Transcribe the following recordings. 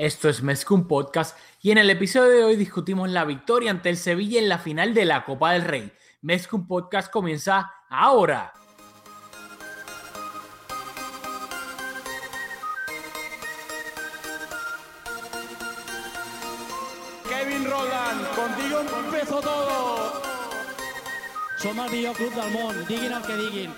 Esto es Mezcum Podcast y en el episodio de hoy discutimos la victoria ante el Sevilla en la final de la Copa del Rey. Mezcum Podcast comienza ahora. Kevin Roland, contigo empezó todo. Som el millor club del món, diguin el que diguin.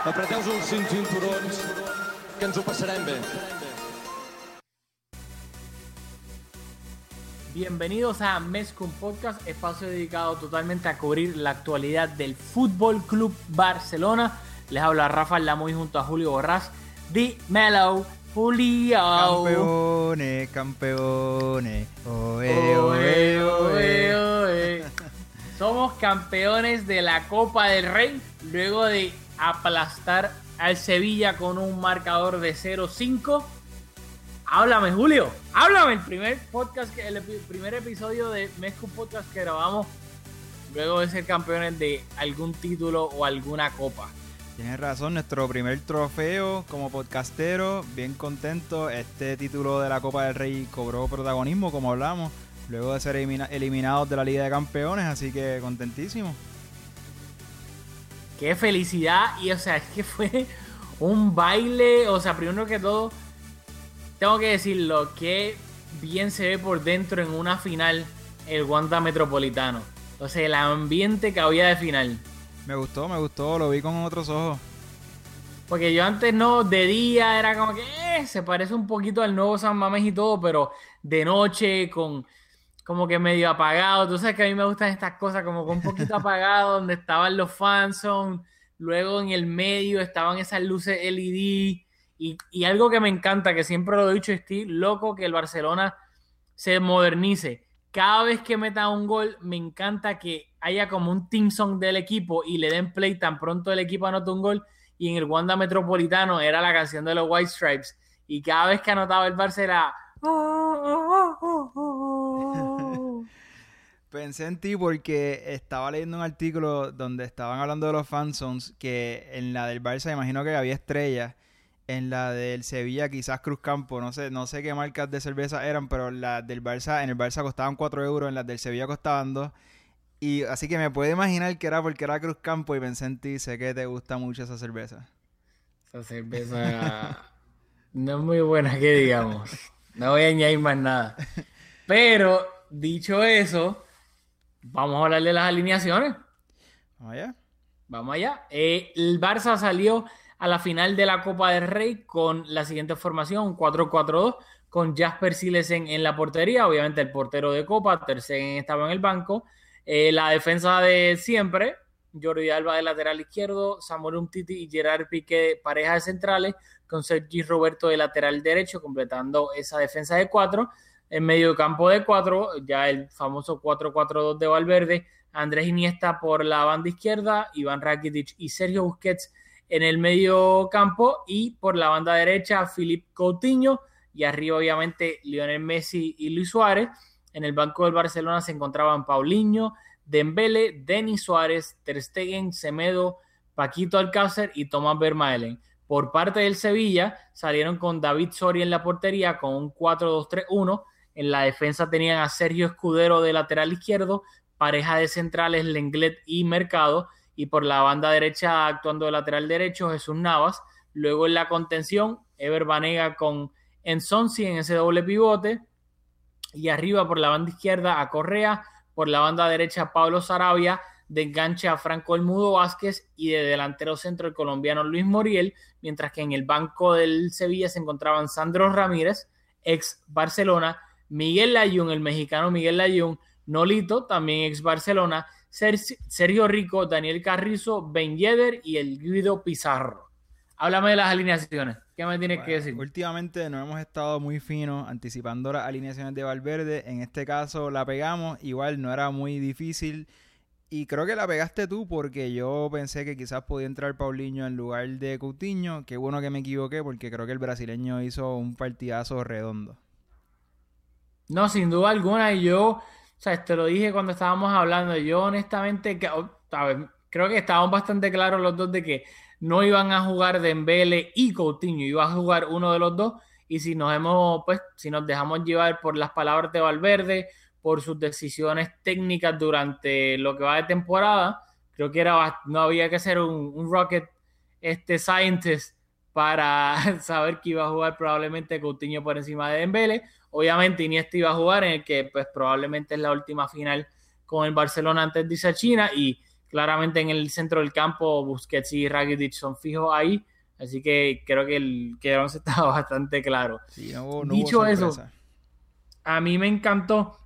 Apreteu els cinc cinturons, que ens ho passarem bé. Bienvenidos a Mezcum Podcast, espacio dedicado totalmente a cubrir la actualidad del Fútbol Club Barcelona. Les habla Rafael Lamoy junto a Julio Borrás. Dímelo, Julio. Campeones, campeones. Oe, oe. oe. Somos campeones de la Copa del Rey luego de aplastar al Sevilla con un marcador de 0-5. Háblame, Julio. Háblame. El primer podcast, que- el primer episodio de Mezco Podcast que grabamos luego de ser campeones de algún título o alguna copa. Tienes razón, nuestro primer trofeo como podcastero, bien contento. Este título de la Copa del Rey cobró protagonismo, como hablamos, luego de ser elimina- eliminados de la Liga de Campeones, así que contentísimo. Qué felicidad. Y o sea, es que fue un baile. O sea, primero que todo, tengo que decirlo, que bien se ve por dentro en una final el Wanda Metropolitano. O sea, el ambiente que había de final. Me gustó, me gustó, lo vi con otros ojos. Porque yo antes no, de día era como que eh, se parece un poquito al nuevo San Mamés y todo, pero de noche con como que medio apagado. Tú sabes que a mí me gustan estas cosas como con un poquito apagado, donde estaban los fanzones, luego en el medio estaban esas luces LED y, y algo que me encanta, que siempre lo he dicho, estoy loco que el Barcelona se modernice. Cada vez que meta un gol, me encanta que haya como un team song del equipo y le den play tan pronto el equipo anota un gol. Y en el Wanda Metropolitano era la canción de los White Stripes. Y cada vez que anotaba el Barça era. Pensé en ti porque estaba leyendo un artículo donde estaban hablando de los fanzones, que en la del Barça imagino que había estrellas, en la del Sevilla quizás Cruz Campo, no sé, no sé qué marcas de cerveza eran, pero las del Barça, en el Barça costaban 4 euros, en las del Sevilla costaban 2. Y así que me puedo imaginar que era porque era Cruz Campo y pensé en ti, sé que te gusta mucho esa cerveza. Esa cerveza no es muy buena, que digamos. No voy a añadir más nada. Pero, dicho eso, vamos a hablar de las alineaciones. Vamos allá. Vamos allá. Eh, el Barça salió a la final de la Copa del Rey con la siguiente formación, 4-4-2, con Jasper Silesen en la portería, obviamente el portero de Copa, Ter Stegen estaba en el banco, Eh, la defensa de siempre, Jordi Alba de lateral izquierdo, Samuel Umtiti y Gerard Piqué, pareja de centrales, con Sergi Roberto de lateral derecho, completando esa defensa de cuatro. En medio campo de cuatro, ya el famoso 4-4-2 de Valverde, Andrés Iniesta por la banda izquierda, Iván Rakitic y Sergio Busquets en el medio campo y por la banda derecha Philippe Coutinho y arriba obviamente Lionel Messi y Luis Suárez. En el banco del Barcelona se encontraban Paulinho, Dembele, Denis Suárez, Ter Stegen, Semedo, Paquito Alcácer y Tomás Vermaelen. Por parte del Sevilla salieron con David Soria en la portería con un 4-2-3-1. En la defensa tenían a Sergio Escudero de lateral izquierdo, pareja de centrales Lenglet y Mercado y por la banda derecha actuando de lateral derecho Jesús Navas. Luego en la contención, Ever Banega con Ensonsi en ese doble pivote. Y arriba por la banda izquierda a Correa, por la banda derecha Pablo Sarabia, de enganche a Franco El Mudo Vázquez y de delantero centro el colombiano Luis Moriel, mientras que en el banco del Sevilla se encontraban Sandro Ramírez, ex Barcelona, Miguel Layún, el mexicano Miguel Layún, Nolito, también ex Barcelona, Sergio Rico, Daniel Carrizo, Ben Yedder y el Guido Pizarro. Háblame de las alineaciones. ¿Qué me tienes que decir? Últimamente no hemos estado muy finos anticipando las alineaciones de Valverde. En este caso la pegamos. Igual no era muy difícil. Y creo que la pegaste tú porque yo pensé que quizás podía entrar Paulinho en lugar de Coutinho. Qué bueno que me equivoqué porque creo que el brasileño hizo un partidazo redondo. No, sin duda alguna. Y yo, o sea, te lo dije cuando estábamos hablando. Yo honestamente, creo que estábamos bastante claros los dos de que no iban a jugar Dembele y Coutinho, iba a jugar uno de los dos. Y si nos hemos, pues, si nos dejamos llevar por las palabras de Valverde, por sus decisiones técnicas durante lo que va de temporada, creo que era no había que ser un, rocket este scientist para saber que iba a jugar probablemente Coutinho por encima de Dembele. Obviamente Iniesta iba a jugar en el que pues probablemente es la última final con el Barcelona antes de irse China y claramente en el centro del campo Busquets y Rakitic son fijos ahí, así que creo que el que estaba bastante claro. Dicho eso, a mí me encantó,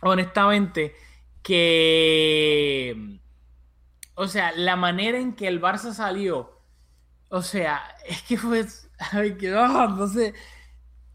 honestamente, que, o sea, la manera en que el Barça salió, o sea, es que fue, ay, que no, sé,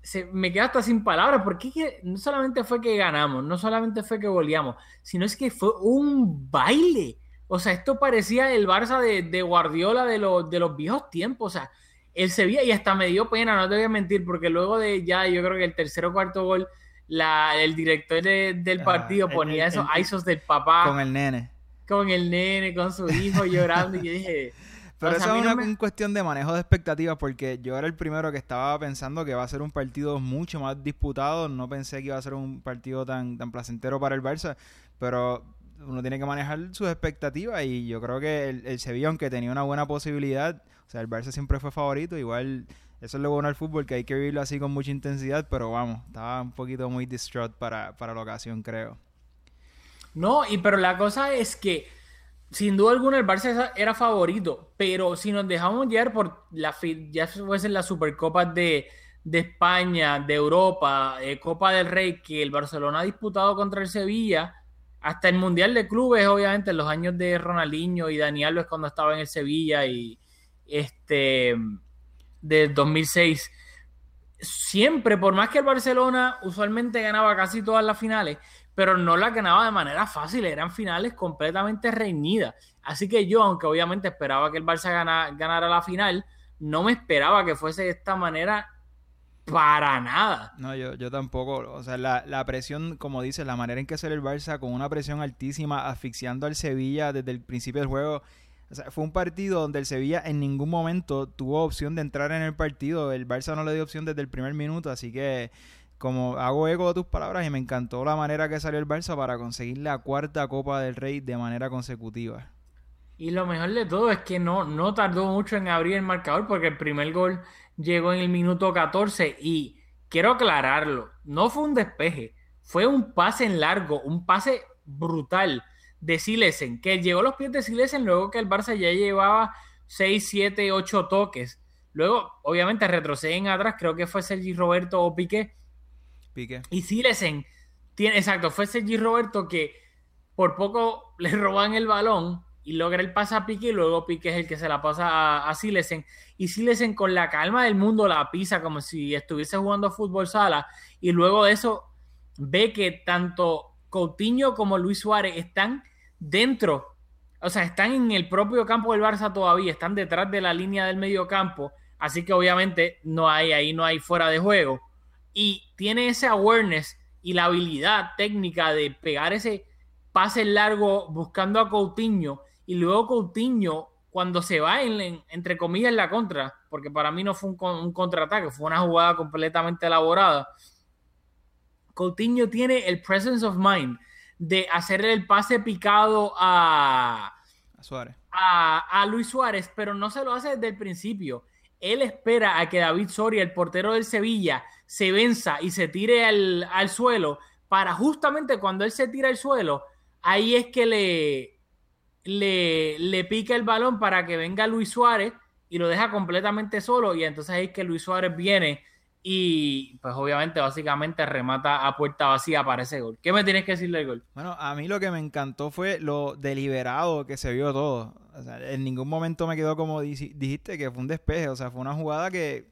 se, me quedo hasta sin palabras, porque no solamente fue que ganamos, no solamente fue que goleamos, sino es que fue un baile. O sea, esto parecía el Barça de, Guardiola de, los, de los viejos tiempos. O sea, el Sevilla, y hasta me dio pena, no te voy a mentir, porque luego de ya, yo creo que el tercer o cuarto gol, la, el director del ah, partido ponía esos isos del papá. Con el nene. Con el nene, con su hijo llorando, y yo dije. Pero eso es una cuestión de manejo de expectativas, porque yo era el primero que estaba pensando que va a ser un partido mucho más disputado. No pensé que iba a ser un partido tan, tan placentero para el Barça, pero uno tiene que manejar sus expectativas y yo creo que el, Sevilla, aunque tenía una buena posibilidad, o sea, el Barça siempre fue favorito, igual eso es lo bueno del fútbol, que hay que vivirlo así con mucha intensidad, pero vamos, estaba un poquito muy distraught para, para la ocasión, creo. No, y pero la cosa es que sin duda alguna el Barça era favorito, pero si nos dejamos llevar por la ya fuesen las Supercopas de, de España, de Europa, eh, Copa del Rey, que el Barcelona ha disputado contra el Sevilla, hasta el Mundial de Clubes, obviamente, en los años de Ronaldinho y Dani Alves cuando estaba en el Sevilla y este de 2006. Siempre, por más que el Barcelona usualmente ganaba casi todas las finales, pero no las ganaba de manera fácil, eran finales completamente reñidas. Así que yo, aunque obviamente esperaba que el Barça ganara la final, no me esperaba que fuese de esta manera para nada. No, yo, yo tampoco. O sea, la, la presión, como dices, la manera en que sale el Barça con una presión altísima, asfixiando al Sevilla desde el principio del juego. O sea, fue un partido donde el Sevilla en ningún momento tuvo opción de entrar en el partido. El Barça no le dio opción desde el primer minuto, así que como hago eco de tus palabras y me encantó la manera que salió el Barça para conseguir la cuarta Copa del Rey de manera consecutiva. Y lo mejor de todo es que no, no tardó mucho en abrir el marcador porque el primer gol llegó en el minuto 14 y quiero aclararlo, no fue un despeje, fue un pase en largo, un pase brutal de Silesen, que llegó a los pies de Silesen luego que el Barça ya llevaba 6, 7, 8 toques. Luego, obviamente, retroceden atrás, creo que fue Sergi Roberto o Piqué. Piqué. Y Silesen, tiene, exacto, fue Sergi Roberto que por poco le roban el balón y logra el pase a Piqué y luego Piqué es el que se la pasa a, a Silesen. Y Silesen con la calma del mundo la pisa como si estuviese jugando fútbol sala. Y luego de eso ve que tanto Coutinho como Luis Suárez están dentro, o sea, están en el propio campo del Barça todavía, están detrás de la línea del medio campo, así que obviamente no hay ahí no hay fuera de juego. Y tiene ese awareness y la habilidad técnica de pegar ese pase largo buscando a Coutinho y luego Coutinho, cuando se va en, entre comillas en la contra, porque para mí no fue un, contraataque, fue una jugada completamente elaborada. Coutinho tiene el presence of mind de hacerle el pase picado a, Suárez. A, Luis Suárez, pero no se lo hace desde el principio. Él espera a que David Soria, el portero del Sevilla, se venza y se tire al, al suelo para justamente cuando él se tira al suelo, ahí es que le, le, le pica el balón para que venga Luis Suárez y lo deja completamente solo. Y entonces ahí es que Luis Suárez viene y pues obviamente básicamente remata a puerta vacía para ese gol. ¿Qué me tienes que decir del gol? Bueno, a mí lo que me encantó fue lo deliberado que se vio todo. O sea, en ningún momento me quedó como dijiste que fue un despeje, o sea, fue una jugada que,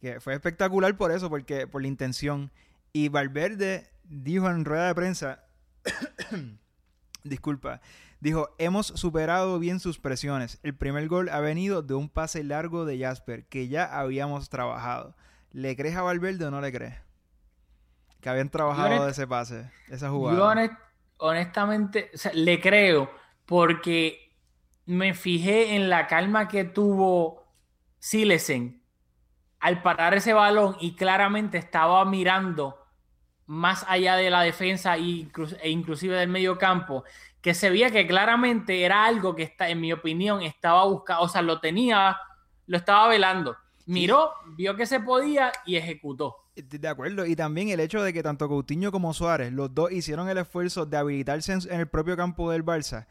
que fue espectacular por eso, porque por la intención. Y Valverde dijo en rueda de prensa, disculpa, dijo, hemos superado bien sus presiones. El primer gol ha venido de un pase largo de Jasper, que ya habíamos trabajado. ¿Le crees a Valverde o no le crees? Que habían trabajado de ese pase, esa jugada. Yo honestamente, le creo porque me fijé en la calma que tuvo Silesen al parar ese balón y claramente estaba mirando más allá de la defensa e inclusive del medio campo, que se veía que claramente era algo que está, en mi opinión, estaba buscando, o sea, lo tenía, lo estaba velando miró, vio que se podía y ejecutó. De acuerdo, y también el hecho de que tanto Coutinho como Suárez, los dos hicieron el esfuerzo de habilitarse en, el propio campo del Barça.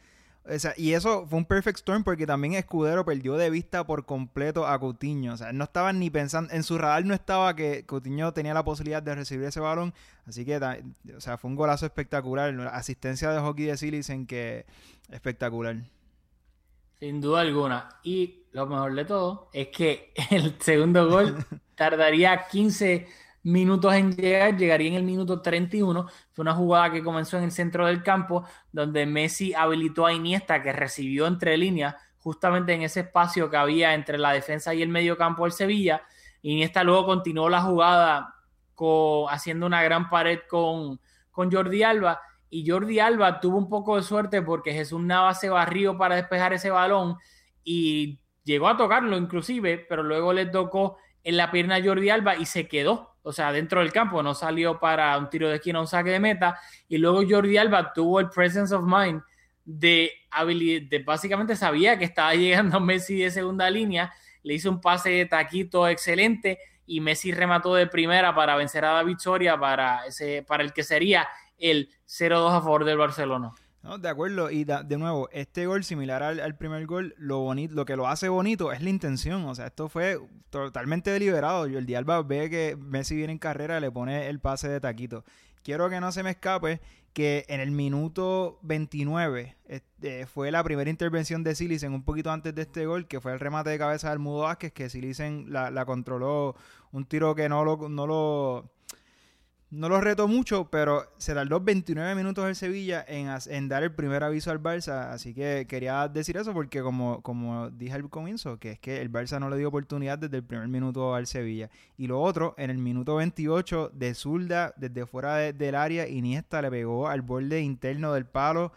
O sea, y eso fue un perfect storm porque también Escudero perdió de vista por completo a Coutinho. O sea, no estaban ni pensando, en su radar no estaba que Coutinho tenía la posibilidad de recibir ese balón. Así que, o sea, fue un golazo espectacular. La asistencia de hockey de en que espectacular. Sin duda alguna. Y lo mejor de todo es que el segundo gol tardaría 15 minutos en llegar, llegaría en el minuto 31. Fue una jugada que comenzó en el centro del campo, donde Messi habilitó a Iniesta, que recibió entre líneas, justamente en ese espacio que había entre la defensa y el medio campo del Sevilla. Iniesta luego continuó la jugada haciendo una gran pared con, con Jordi Alba y Jordi Alba tuvo un poco de suerte porque Jesús Nava se barrió para despejar ese balón y llegó a tocarlo inclusive, pero luego le tocó en la pierna a Jordi Alba y se quedó, o sea, dentro del campo, no salió para un tiro de esquina, un saque de meta, y luego Jordi Alba tuvo el presence of mind de, de básicamente sabía que estaba llegando Messi de segunda línea, le hizo un pase de taquito excelente y Messi remató de primera para vencer a la victoria para, ese, para el que sería el 0-2 a favor del Barcelona. No, de acuerdo, y de nuevo, este gol similar al, primer gol, lo bonito, lo que lo hace bonito es la intención, o sea, esto fue totalmente deliberado. El Alba ve que Messi viene en carrera, le pone el pase de taquito. Quiero que no se me escape que en el minuto 29 este, fue la primera intervención de Silicen un poquito antes de este gol, que fue el remate de cabeza del Mudo Vázquez, que Silicen la, la controló, un tiro que no lo, no lo no lo reto mucho, pero se tardó 29 minutos el Sevilla en, dar el primer aviso al Barça. Así que quería decir eso porque, como, como dije al comienzo, que es que el Barça no le dio oportunidad desde el primer minuto al Sevilla. Y lo otro, en el minuto 28, de zurda, desde fuera del área, Iniesta le pegó al borde interno del palo,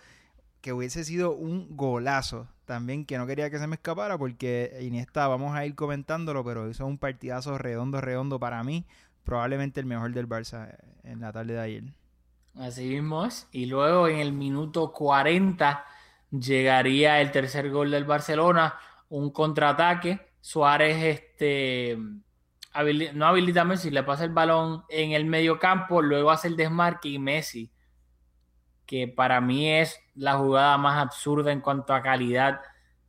que hubiese sido un golazo. También que no quería que se me escapara porque Iniesta, vamos a ir comentándolo, pero hizo un partidazo redondo, redondo para mí probablemente el mejor del Barça en la tarde de ayer. Así mismo es. Y luego en el minuto 40 llegaría el tercer gol del Barcelona, un contraataque. Suárez este, no habilita a Messi, le pasa el balón en el medio campo, luego hace el desmarque y Messi, que para mí es la jugada más absurda en cuanto a calidad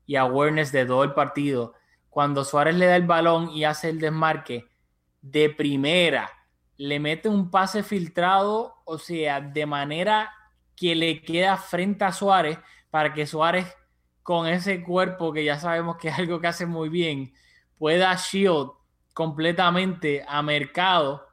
y awareness de todo el partido. Cuando Suárez le da el balón y hace el desmarque, de primera, le mete un pase filtrado, o sea, de manera que le queda frente a Suárez para que Suárez con ese cuerpo que ya sabemos que es algo que hace muy bien, pueda shield completamente a mercado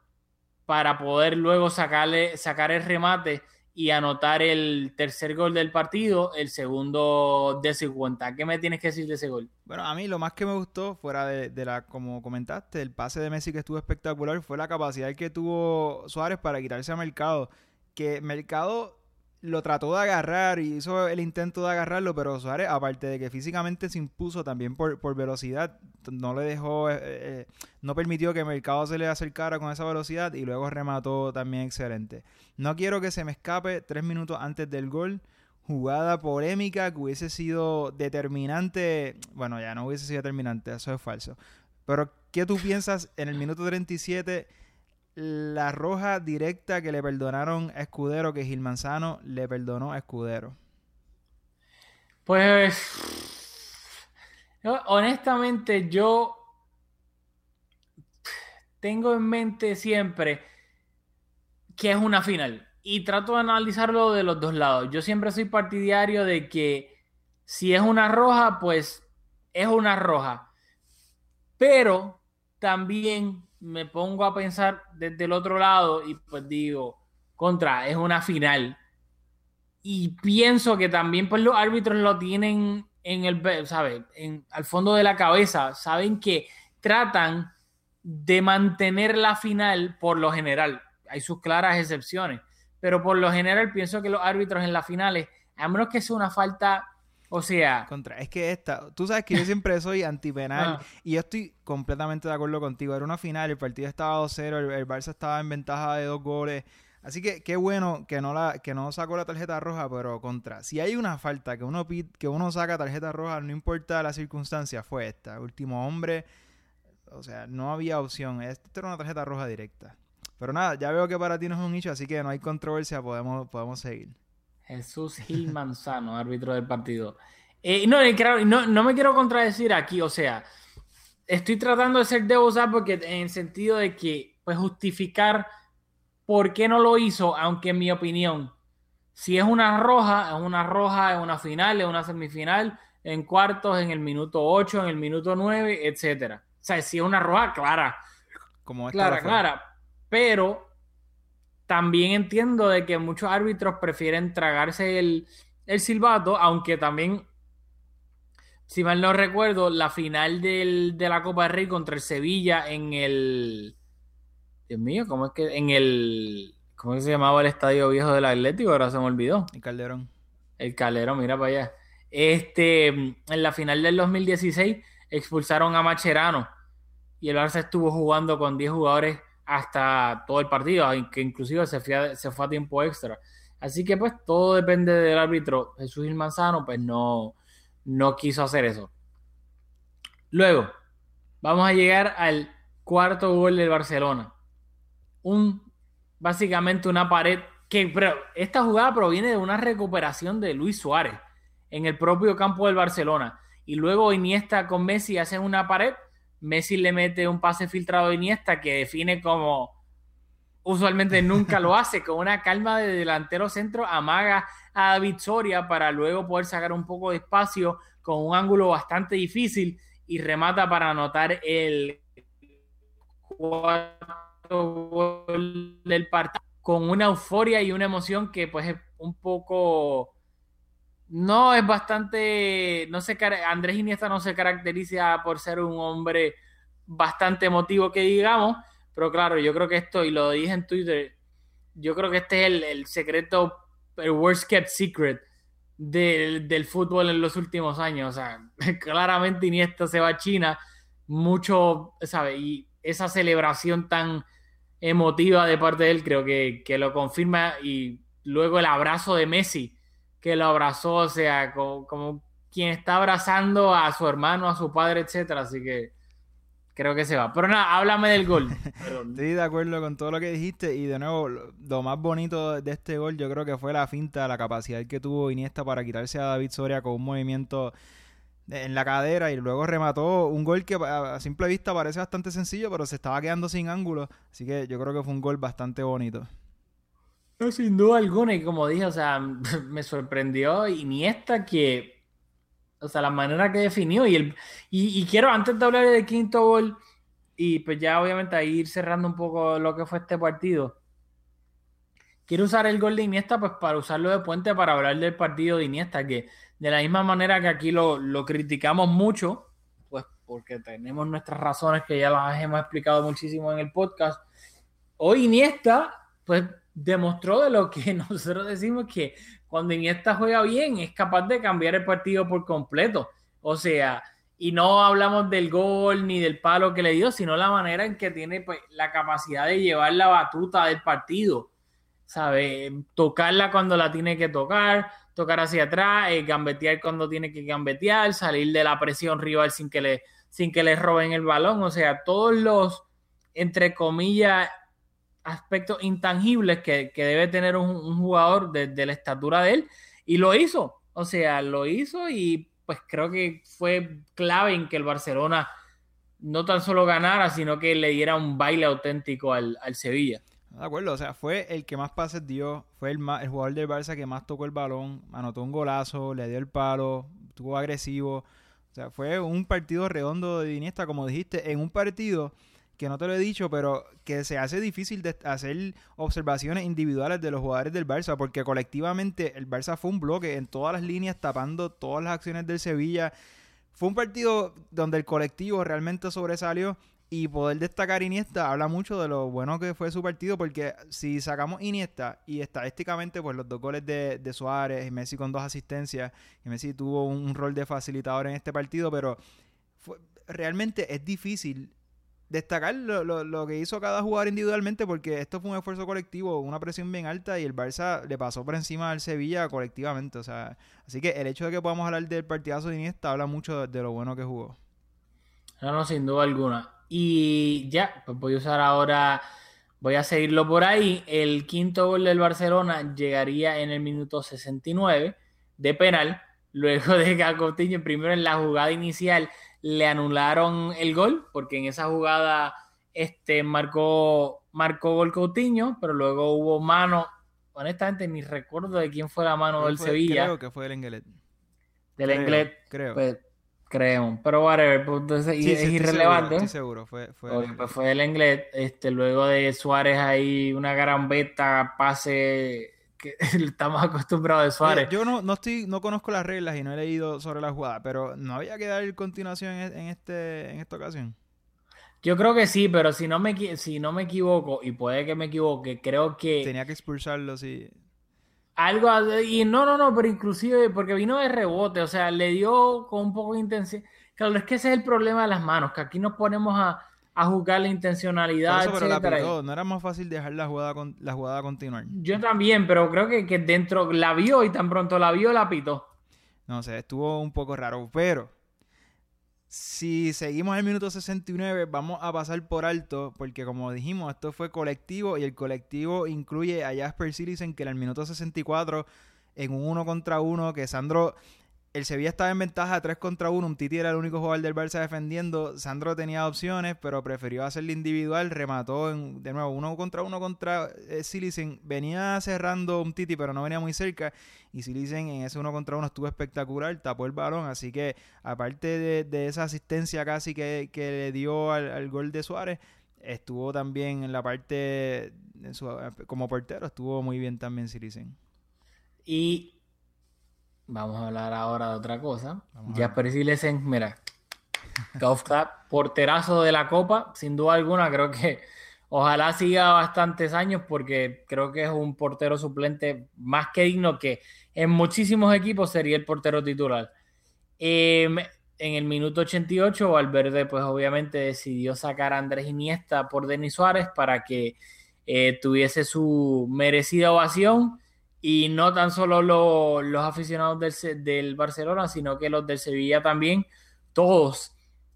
para poder luego sacarle, sacar el remate y anotar el tercer gol del partido, el segundo de su cuenta. ¿Qué me tienes que decir de ese gol? Bueno, a mí lo más que me gustó, fuera de, la, como comentaste, el pase de Messi que estuvo espectacular, fue la capacidad que tuvo Suárez para quitarse a Mercado. Que Mercado lo trató de agarrar y hizo el intento de agarrarlo, pero Suárez, aparte de que físicamente se impuso también por, por velocidad, no le dejó, eh, eh, no permitió que Mercado se le acercara con esa velocidad y luego remató también excelente. No quiero que se me escape tres minutos antes del gol. Jugada polémica que hubiese sido determinante. Bueno, ya no hubiese sido determinante, eso es falso. Pero, ¿qué tú piensas en el minuto 37? La roja directa que le perdonaron a Escudero, que Gil Manzano le perdonó a Escudero. Pues, honestamente, yo tengo en mente siempre que es una final y trato de analizarlo de los dos lados. Yo siempre soy partidario de que si es una roja, pues es una roja. Pero también me pongo a pensar desde el otro lado y pues digo, contra, es una final. Y pienso que también pues los árbitros lo tienen en el, ¿sabe? En, al fondo de la cabeza, saben que tratan de mantener la final por lo general. Hay sus claras excepciones, pero por lo general pienso que los árbitros en las finales, a menos que sea una falta o sea. Contra, es que esta, tú sabes que yo siempre soy antipenal ah. y yo estoy completamente de acuerdo contigo. Era una final, el partido estaba 2-0, el, Barça estaba en ventaja de dos goles. Así que qué bueno que no la que no sacó la tarjeta roja, pero contra. Si hay una falta que uno que uno saca tarjeta roja, no importa la circunstancia, fue esta. Último hombre. O sea, no había opción. Esta era una tarjeta roja directa. Pero nada, ya veo que para ti no es un hecho, así que no hay controversia, podemos, podemos seguir. Jesús Gil Manzano, árbitro del partido. Eh, no, no, no, me quiero contradecir aquí, o sea, estoy tratando de ser devil's porque en el sentido de que, pues, justificar por qué no lo hizo, aunque en mi opinión, si es una roja, es una roja, es una final, es una semifinal, en cuartos, en el minuto 8, en el minuto 9, etcétera. O sea, si es una roja clara. Como clara, clara. Pero también entiendo de que muchos árbitros prefieren tragarse el, silbato, aunque también, si mal no recuerdo, la final de la Copa del Rey contra el Sevilla en el... Dios mío, ¿cómo es que? En el... ¿Cómo se llamaba el estadio viejo del Atlético? Ahora se me olvidó. El Calderón. El Calderón, mira para allá. Este, en la final del 2016 expulsaron a Macherano y el Barça estuvo jugando con 10 jugadores hasta todo el partido, que inclusive se fue, a, tiempo extra. Así que pues todo depende del árbitro. Jesús Gil Manzano pues no, no quiso hacer eso. Luego, vamos a llegar al cuarto gol del Barcelona. Un, básicamente una pared que, esta jugada proviene de una recuperación de Luis Suárez en el propio campo del Barcelona. Y luego Iniesta con Messi hacen una pared Messi le mete un pase filtrado a Iniesta que define como usualmente nunca lo hace, con una calma de delantero centro, amaga a Victoria para luego poder sacar un poco de espacio con un ángulo bastante difícil y remata para anotar el cuarto gol del partido con una euforia y una emoción que pues es un poco no, es bastante. No sé, Andrés Iniesta no se caracteriza por ser un hombre bastante emotivo, que digamos. Pero claro, yo creo que esto, y lo dije en Twitter, yo creo que este es el, secreto, el worst kept secret del, del, fútbol en los últimos años. O sea, claramente Iniesta se va a China, mucho, ¿sabes? Y esa celebración tan emotiva de parte de él, creo que, que lo confirma. Y luego el abrazo de Messi que lo abrazó, o sea, como, quien está abrazando a su hermano, a su padre, etcétera. Así que creo que se va. Pero nada, háblame del gol. Estoy de acuerdo con todo lo que dijiste y de nuevo, lo más bonito de este gol yo creo que fue la finta, la capacidad que tuvo Iniesta para quitarse a David Soria con un movimiento en la cadera y luego remató un gol que a simple vista parece bastante sencillo, pero se estaba quedando sin ángulo. Así que yo creo que fue un gol bastante bonito. No, sin duda alguna, y como dije, o sea, me sorprendió Iniesta que, o sea, la manera que definió y el y, quiero antes de hablar del quinto gol y pues ya obviamente a ir cerrando un poco lo que fue este partido. Quiero usar el gol de Iniesta pues para usarlo de puente para hablar del partido de Iniesta, que de la misma manera que aquí lo, lo criticamos mucho, pues porque tenemos nuestras razones que ya las hemos explicado muchísimo en el podcast. Hoy Iniesta, pues demostró de lo que nosotros decimos que cuando Iniesta juega bien es capaz de cambiar el partido por completo. O sea, y no hablamos del gol ni del palo que le dio, sino la manera en que tiene pues, la capacidad de llevar la batuta del partido. ¿Sabe? Tocarla cuando la tiene que tocar, tocar hacia atrás, eh, gambetear cuando tiene que gambetear, salir de la presión rival sin que le, sin que le roben el balón. O sea, todos los, entre comillas, aspectos intangibles que, debe tener un, jugador de, la estatura de él. Y lo hizo. O sea, lo hizo y pues creo que fue clave en que el Barcelona no tan solo ganara, sino que le diera un baile auténtico al, al Sevilla. De acuerdo, o sea, fue el que más pases dio, fue el, más, el jugador del Barça que más tocó el balón, anotó un golazo, le dio el palo, estuvo agresivo. O sea, fue un partido redondo de Iniesta, como dijiste, en un partido que no te lo he dicho, pero que se hace difícil hacer observaciones individuales de los jugadores del Barça, porque colectivamente el Barça fue un bloque en todas las líneas, tapando todas las acciones del Sevilla. Fue un partido donde el colectivo realmente sobresalió y poder destacar Iniesta habla mucho de lo bueno que fue su partido, porque si sacamos Iniesta y estadísticamente, pues los dos goles de, Suárez Messi con dos asistencias, y Messi tuvo un, rol de facilitador en este partido, pero realmente es difícil destacar lo, lo, lo, que hizo cada jugador individualmente porque esto fue un esfuerzo colectivo, una presión bien alta y el Barça le pasó por encima al Sevilla colectivamente. O sea, así que el hecho de que podamos hablar del partidazo de Iniesta habla mucho de, lo bueno que jugó. No, no, sin duda alguna. Y ya, pues voy a usar ahora, voy a seguirlo por ahí. El quinto gol del Barcelona llegaría en el minuto 69 de penal, luego de que Coutinho, primero en la jugada inicial, le anularon el gol, porque en esa jugada este, marcó, marcó gol Coutinho, pero luego hubo mano. Honestamente, ni recuerdo de quién fue la mano del Sevilla. Creo que fue el Englet. Del Englet. Creo. Pues, Creemos, pero whatever, pues, entonces es irrelevante. Sí, seguro, fue, fue, pues fue el inglés, este, luego de Suárez ahí una gran beta, pase que estamos acostumbrados de Suárez. yo no, no estoy, no conozco las reglas y no he leído sobre la jugada, pero no había que dar continuación en, en este, en esta ocasión. Yo creo que sí, pero si no me si no me equivoco, y puede que me equivoque, creo que. Tenía que expulsarlo, sí. Algo, y no, no, no, pero inclusive porque vino de rebote, o sea, le dio con un poco de intensidad. Claro, es que ese es el problema de las manos, que aquí nos ponemos a, a juzgar la intencionalidad. Eso, pero la no era más fácil dejar la jugada, con, la jugada continuar. Yo también, pero creo que, que dentro la vio y tan pronto la vio, la pitó. No sé, estuvo un poco raro, pero si seguimos el minuto 69, vamos a pasar por alto, porque como dijimos, esto fue colectivo y el colectivo incluye a Jasper Citizen, que en el minuto 64, en un uno contra uno, que Sandro el Sevilla estaba en ventaja 3 contra 1. Un Titi era el único jugador del Barça defendiendo. Sandro tenía opciones, pero prefirió hacerle individual. Remató de nuevo uno contra uno contra eh, Silicen. Venía cerrando un Titi, pero no venía muy cerca. Y Silicen en ese uno contra uno estuvo espectacular. Tapó el balón. Así que, aparte de, esa asistencia casi que, le dio al, gol de Suárez, estuvo también en la parte como portero. Estuvo muy bien también Silicen. Y Vamos a hablar ahora de otra cosa. Ya Silesen, mira, golf club, porterazo de la Copa, sin duda alguna, creo que ojalá siga bastantes años porque creo que es un portero suplente más que digno que en muchísimos equipos sería el portero titular. Em, en el minuto 88, Valverde, pues obviamente decidió sacar a Andrés Iniesta por Denis Suárez para que eh, tuviese su merecida ovación y no tan solo los aficionados del, Barcelona, sino que los del Sevilla también, todos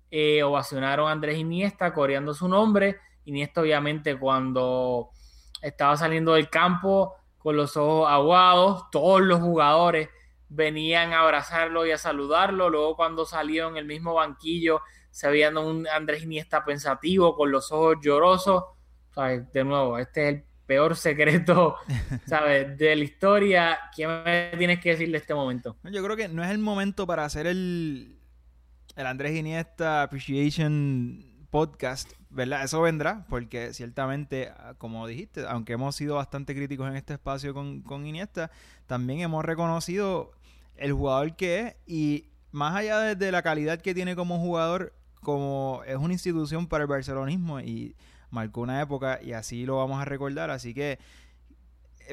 eh, ovacionaron a Andrés Iniesta, coreando su nombre. Iniesta obviamente cuando estaba saliendo del campo con los ojos aguados, todos los jugadores venían a abrazarlo y a saludarlo. Luego cuando salió en el mismo banquillo, se veía un Andrés Iniesta pensativo, con los ojos llorosos. de nuevo, este es el peor secreto, ¿sabes? De la historia. ¿Qué me tienes que decir de este momento? Yo creo que no es el momento para hacer el, el Andrés Iniesta Appreciation Podcast, ¿verdad? Eso vendrá, porque ciertamente, ah, como dijiste, aunque hemos sido bastante críticos en este espacio con, con Iniesta, también hemos reconocido el jugador que es y más allá de la calidad que tiene como jugador, como es una institución para el barcelonismo y marcó una época y así lo vamos a recordar. Así que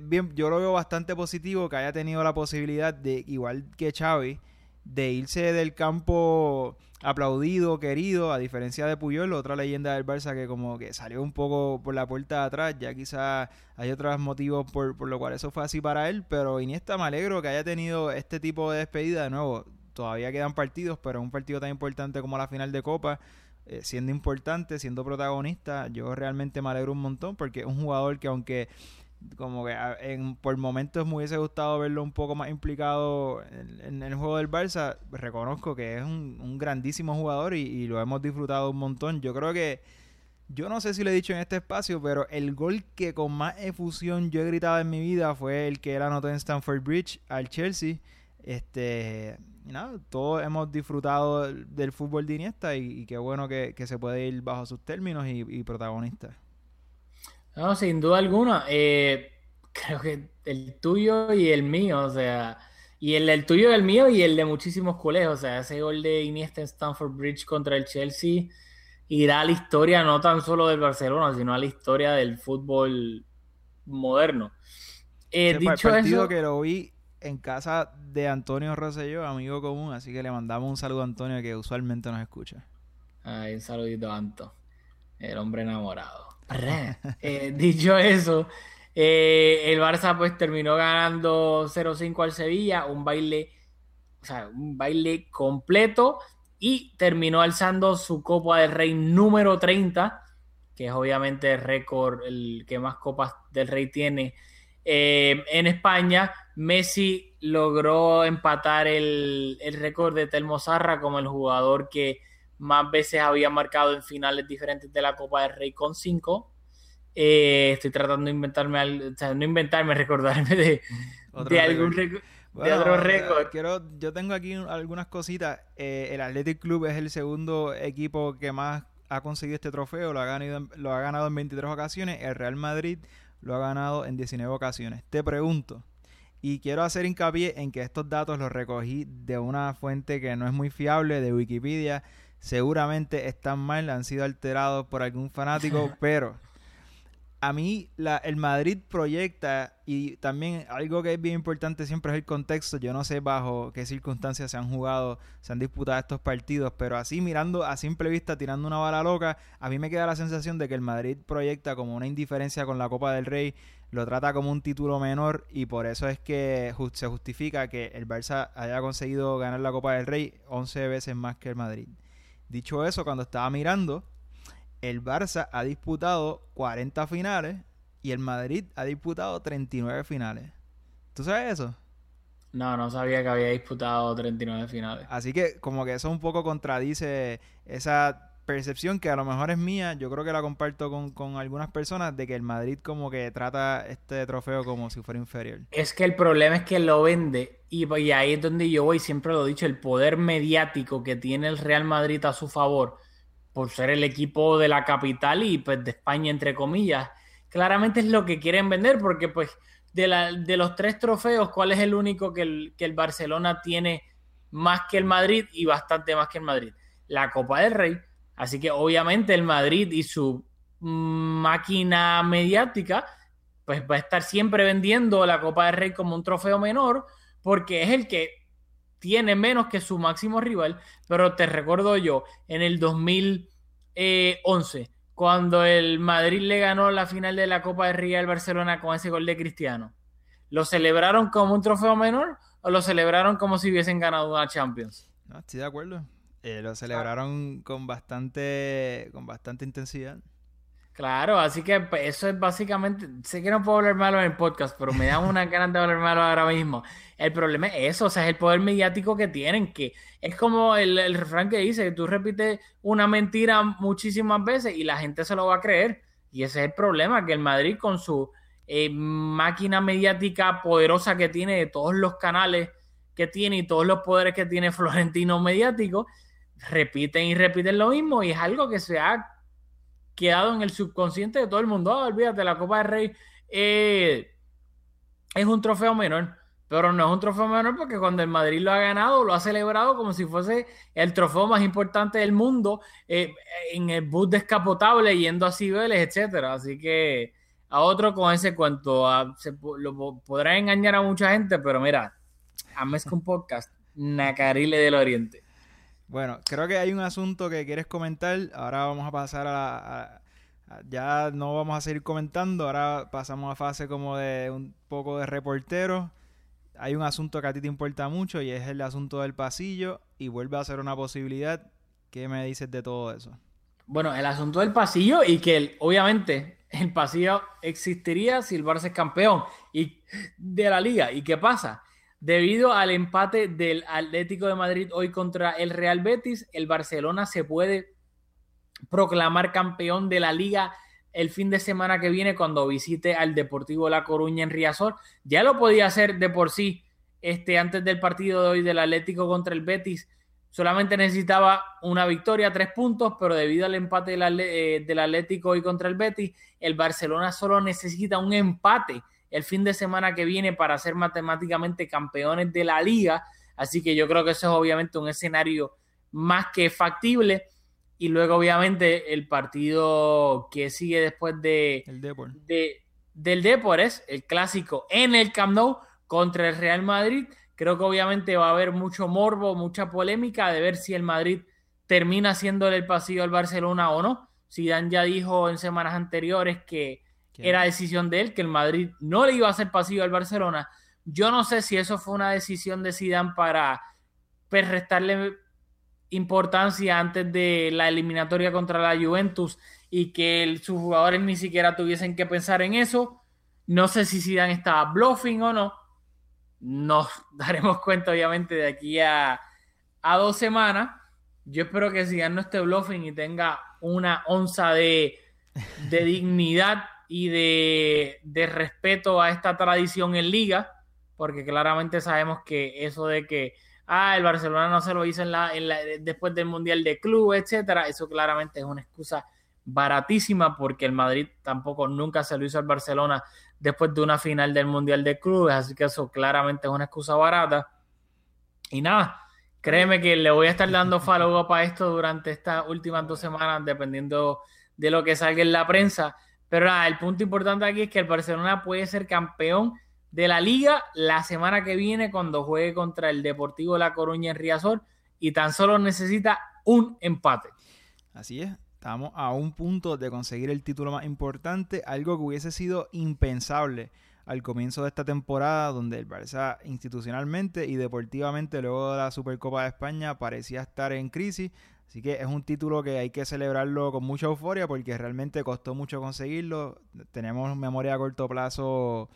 bien, yo lo veo bastante positivo que haya tenido la posibilidad de, igual que Xavi, de irse del campo aplaudido, querido, a diferencia de Puyol, otra leyenda del Barça que como que salió un poco por la puerta de atrás, ya quizás hay otros motivos por, por lo cual eso fue así para él, pero Iniesta me alegro que haya tenido este tipo de despedida de nuevo. Todavía quedan partidos, pero un partido tan importante como la final de Copa, eh, siendo importante, siendo protagonista, yo realmente me alegro un montón porque es un jugador que aunque como que en, por momentos me hubiese gustado verlo un poco más implicado en, el juego del Barça. Reconozco que es un, grandísimo jugador y, lo hemos disfrutado un montón. Yo creo que, yo no sé si lo he dicho en este espacio, pero el gol que con más efusión yo he gritado en mi vida fue el que él anotó en Stamford Bridge al Chelsea. Este, nada, todos hemos disfrutado del fútbol de Iniesta y, qué bueno que, se puede ir bajo sus términos y, y protagonista. No, sin duda alguna. Eh, creo que el tuyo y el mío, o sea, y el, el tuyo y el mío y el de muchísimos colegios, o sea, ese gol de Iniesta en Stamford Bridge contra el Chelsea irá a la historia no tan solo del Barcelona, sino a la historia del fútbol moderno. Eh, dicho partido que lo vi en casa de Antonio Rosselló, amigo común, así que le mandamos un saludo a Antonio que usualmente nos escucha. Ay, un saludito a Anto, el hombre enamorado. Eh, dicho eso, eh, el Barça pues terminó ganando 0-5 al Sevilla, un baile, o sea, un baile completo y terminó alzando su Copa del Rey número 30, que es obviamente el récord, el que más Copas del Rey tiene eh, en España. Messi logró empatar el, el récord de Telmo Zarra como el jugador que más veces había marcado en finales diferentes de la Copa del Rey con cinco. Eh, estoy tratando de inventarme, o sea, no inventarme, recordarme de, de algún récord. de otro récord. Quiero, yo tengo aquí algunas cositas. Eh, el Athletic Club es el segundo equipo que más ha conseguido este trofeo. Lo ha, ganado, lo ha ganado en 23 ocasiones. El Real Madrid lo ha ganado en 19 ocasiones. Te pregunto, y quiero hacer hincapié en que estos datos los recogí de una fuente que no es muy fiable, de Wikipedia seguramente están mal, han sido alterados por algún fanático, pero a mí la, el Madrid proyecta y también algo que es bien importante siempre es el contexto. Yo no sé bajo qué circunstancias se han jugado, se han disputado estos partidos, pero así mirando a simple vista, tirando una bala loca, a mí me queda la sensación de que el Madrid proyecta como una indiferencia con la Copa del Rey, lo trata como un título menor y por eso es que se justifica que el Barça haya conseguido ganar la Copa del Rey 11 veces más que el Madrid. Dicho eso, cuando estaba mirando, el Barça ha disputado 40 finales y el Madrid ha disputado 39 finales. ¿Tú sabes eso? No, no sabía que había disputado 39 finales. Así que como que eso un poco contradice esa percepción que a lo mejor es mía, yo creo que la comparto con, algunas personas, de que el Madrid como que trata este trofeo como si fuera inferior. Es que el problema es que lo vende y, y ahí es donde yo voy, siempre lo he dicho, el poder mediático que tiene el Real Madrid a su favor por ser el equipo de la capital y pues de España entre comillas, claramente es lo que quieren vender porque pues de, los tres trofeos, ¿cuál es el único que el, que el Barcelona tiene más que el Madrid y bastante más que el Madrid? La Copa del Rey Así que obviamente el Madrid y su máquina mediática, pues va a estar siempre vendiendo la Copa del Rey como un trofeo menor, porque es el que tiene menos que su máximo rival. Pero te recuerdo yo, en el 2011, cuando el Madrid le ganó la final de la Copa del Rey al Barcelona con ese gol de Cristiano, ¿lo celebraron como un trofeo menor o lo celebraron como si hubiesen ganado una Champions? No, estoy de acuerdo. Eh, lo celebraron con bastante, con bastante intensidad. Claro, así que pues, eso es básicamente, sé que no puedo hablar malo en el podcast, pero me da una ganas de hablar malo ahora mismo. El problema es eso, o sea, es el poder mediático que tienen, que es como el, refrán que dice, que tú repites una mentira muchísimas veces y la gente se lo va a creer. Y ese es el problema, que el Madrid con su eh, máquina mediática poderosa que tiene de todos los canales que tiene y todos los poderes que tiene Florentino mediático, repiten y repiten lo mismo y es algo que se ha quedado en el subconsciente de todo el mundo. Ah, olvídate, la Copa del Rey eh, es un trofeo menor, pero no es un trofeo menor porque cuando el Madrid lo ha ganado, lo ha celebrado como si fuese el trofeo más importante del mundo eh, en el bus descapotable, yendo a Cibeles, etcétera. Así que a otro con ese cuento, lo podrá engañar a mucha gente, pero mira, a un podcast, Nacarile del Oriente. Bueno, creo que hay un asunto que quieres comentar. Ahora vamos a pasar a, ya no vamos a seguir comentando. Ahora pasamos a fase como de un poco de reportero. Hay un asunto que a ti te importa mucho y es el asunto del pasillo y vuelve a ser una posibilidad. ¿Qué me dices de todo eso? Bueno, el asunto del pasillo y que obviamente el pasillo existiría si el Barça es campeón y de la liga. ¿Y qué pasa? Debido al empate del Atlético de Madrid hoy contra el Real Betis, el Barcelona se puede proclamar campeón de la liga el fin de semana que viene cuando visite al Deportivo La Coruña en Riazor. Ya lo podía hacer de por sí este, antes del partido de hoy del Atlético contra el Betis. Solamente necesitaba una victoria, tres puntos, pero debido al empate del, eh, del Atlético hoy contra el Betis, el Barcelona solo necesita un empate el fin de semana que viene para ser matemáticamente campeones de la liga. Así que yo creo que eso es obviamente un escenario más que factible. Y luego, obviamente, el partido que sigue después de, Depor. de- del Depor es el clásico en el Camp Nou contra el Real Madrid. Creo que obviamente va a haber mucho morbo, mucha polémica de ver si el Madrid termina haciéndole el pasillo al Barcelona o no. Zidane ya dijo en semanas anteriores Que- era decisión de él, que el Madrid no le iba a hacer pasillo al Barcelona. Yo no sé si eso fue una decisión de Zidane para pues, restarle importancia antes de la eliminatoria contra la Juventus y que el- sus jugadores ni siquiera tuviesen que pensar en eso. No sé si Zidane estaba bluffing o no. Nos daremos cuenta obviamente de aquí a, a dos semanas. Yo espero que Zidane no esté bluffing y tenga una onza de, de dignidad y de, de respeto a esta tradición en liga, porque claramente sabemos que eso de que ah, el Barcelona no se lo hizo en la, en la- después del Mundial de Club, etcétera, eso claramente es una excusa baratísima porque el Madrid tampoco nunca se lo hizo al Barcelona después de una final del Mundial de Clubes, así que eso claramente es una excusa barata. Y nada, créeme que le voy a estar dando follow up a esto durante estas últimas dos semanas, dependiendo de lo que salga en la prensa. Pero el punto importante aquí es que el Barcelona puede ser campeón de la liga la semana que viene cuando juegue contra el Deportivo La Coruña en Riazor y tan solo necesita un empate. Así es. Estamos a un punto de conseguir el título más importante, algo que hubiese sido impensable al comienzo de esta temporada, donde el Barça institucionalmente y deportivamente, luego de la Supercopa de España, parecía estar en crisis. Así que es un título que hay que celebrarlo con mucha euforia porque realmente costó mucho conseguirlo. Tenemos memoria a corto plazo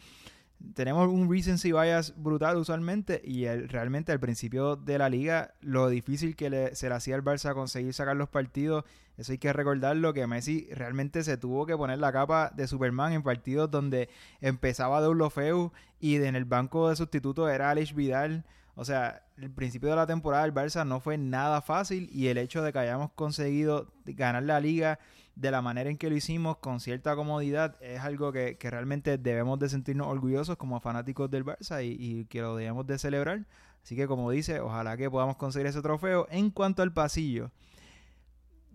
tenemos un recency bias brutal usualmente y el- realmente al principio de la liga lo difícil que se le hacía al Barça conseguir sacar los partidos, eso hay que recordarlo que Messi realmente se tuvo que poner la capa de Superman en partidos donde empezaba Deulofeu y en el banco de sustitutos era Alex Vidal. O sea, el principio de la temporada del Barça no fue nada fácil y el hecho de que hayamos conseguido ganar la liga de la manera en que lo hicimos con cierta comodidad es algo que, que realmente debemos de sentirnos orgullosos como fanáticos del Barça y, que lo debemos de celebrar. Así que como dice, ojalá que podamos conseguir ese trofeo. En cuanto al pasillo,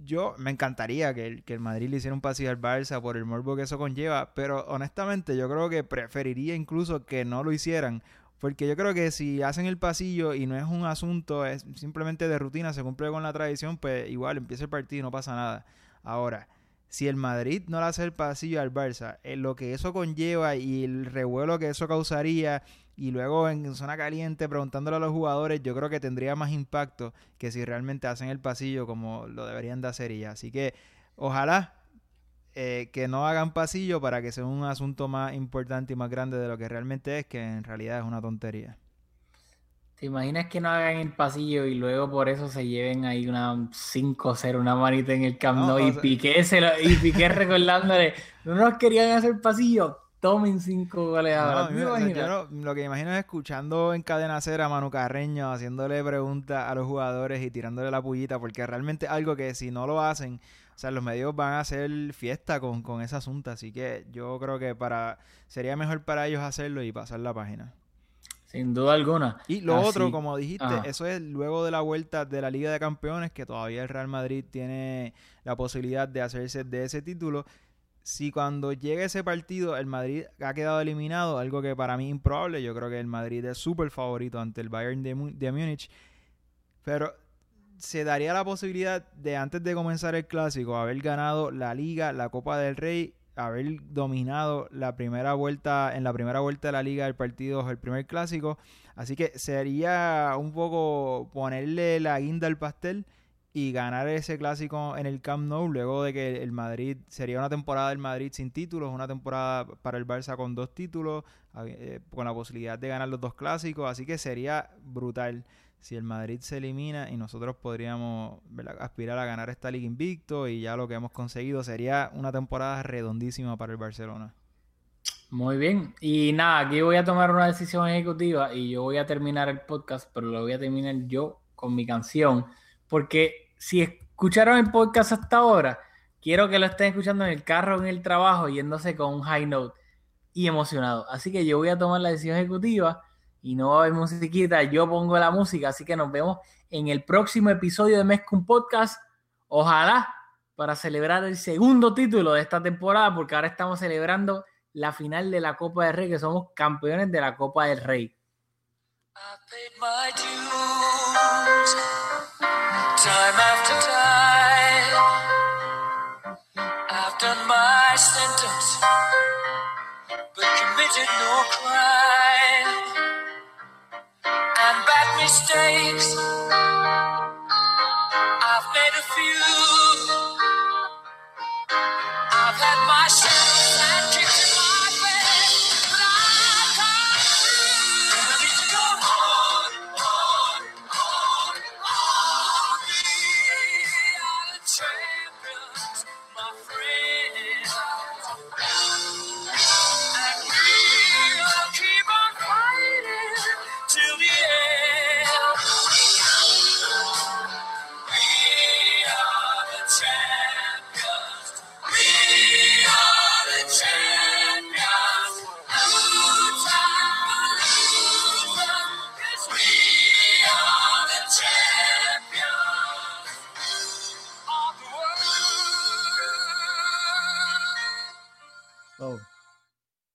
yo me encantaría que el, que el Madrid le hiciera un pasillo al Barça por el morbo que eso conlleva, pero honestamente yo creo que preferiría incluso que no lo hicieran. Porque yo creo que si hacen el pasillo y no es un asunto, es simplemente de rutina, se cumple con la tradición, pues igual empieza el partido y no pasa nada. Ahora, si el Madrid no le hace el pasillo al Barça, eh, lo que eso conlleva y el revuelo que eso causaría, y luego en zona caliente preguntándole a los jugadores, yo creo que tendría más impacto que si realmente hacen el pasillo como lo deberían de hacer ya. Así que ojalá eh, que no hagan pasillo para que sea un asunto más importante y más grande de lo que realmente es, que en realidad es una tontería. ¿Te imaginas que no hagan el pasillo y luego por eso se lleven ahí una 5-0, una manita en el Camp No, Nou o y Piqué, se lo- y Piqué recordándole, no nos querían hacer pasillo, tomen 5 goles No, no- lo que imagino es escuchando en cadena cera a Manu Carreño haciéndole preguntas a los jugadores y tirándole la pullita, porque realmente es algo que si no lo hacen, o sea, los medios van a hacer fiesta con, con ese asunto, así que yo creo que para sería mejor para ellos hacerlo y pasar la página. Sin duda alguna. Y lo Así- otro, como dijiste, Ajá. eso es luego de la vuelta de la Liga de Campeones, que todavía el Real Madrid tiene la posibilidad de hacerse de ese título. Si cuando llegue ese partido el Madrid ha quedado eliminado, algo que para mí es improbable, yo creo que el Madrid es súper favorito ante el Bayern de, de Múnich, pero se daría la posibilidad de antes de comenzar el clásico haber ganado la Liga, la Copa del Rey, haber dominado la primera vuelta en la primera vuelta de la Liga del partido el primer clásico, así que sería un poco ponerle la guinda al pastel y ganar ese clásico en el Camp Nou luego de que el Madrid sería una temporada del Madrid sin títulos, una temporada para el Barça con dos títulos, eh, con la posibilidad de ganar los dos clásicos, así que sería brutal si el Madrid se elimina y nosotros podríamos aspirar a ganar esta liga invicto y ya lo que hemos conseguido sería una temporada redondísima para el Barcelona. Muy bien. Y nada, aquí voy a tomar una decisión ejecutiva y yo voy a terminar el podcast, pero lo voy a terminar yo con mi canción. Porque si escucharon el podcast hasta ahora, quiero que lo estén escuchando en el carro, en el trabajo, yéndose con un high note y emocionado. Así que yo voy a tomar la decisión ejecutiva y no haber musiquita, yo pongo la música. Así que nos vemos en el próximo episodio de Mezcum Podcast. Ojalá para celebrar el segundo título de esta temporada, porque ahora estamos celebrando la final de la Copa del Rey, que somos campeones de la Copa del Rey. mistakes.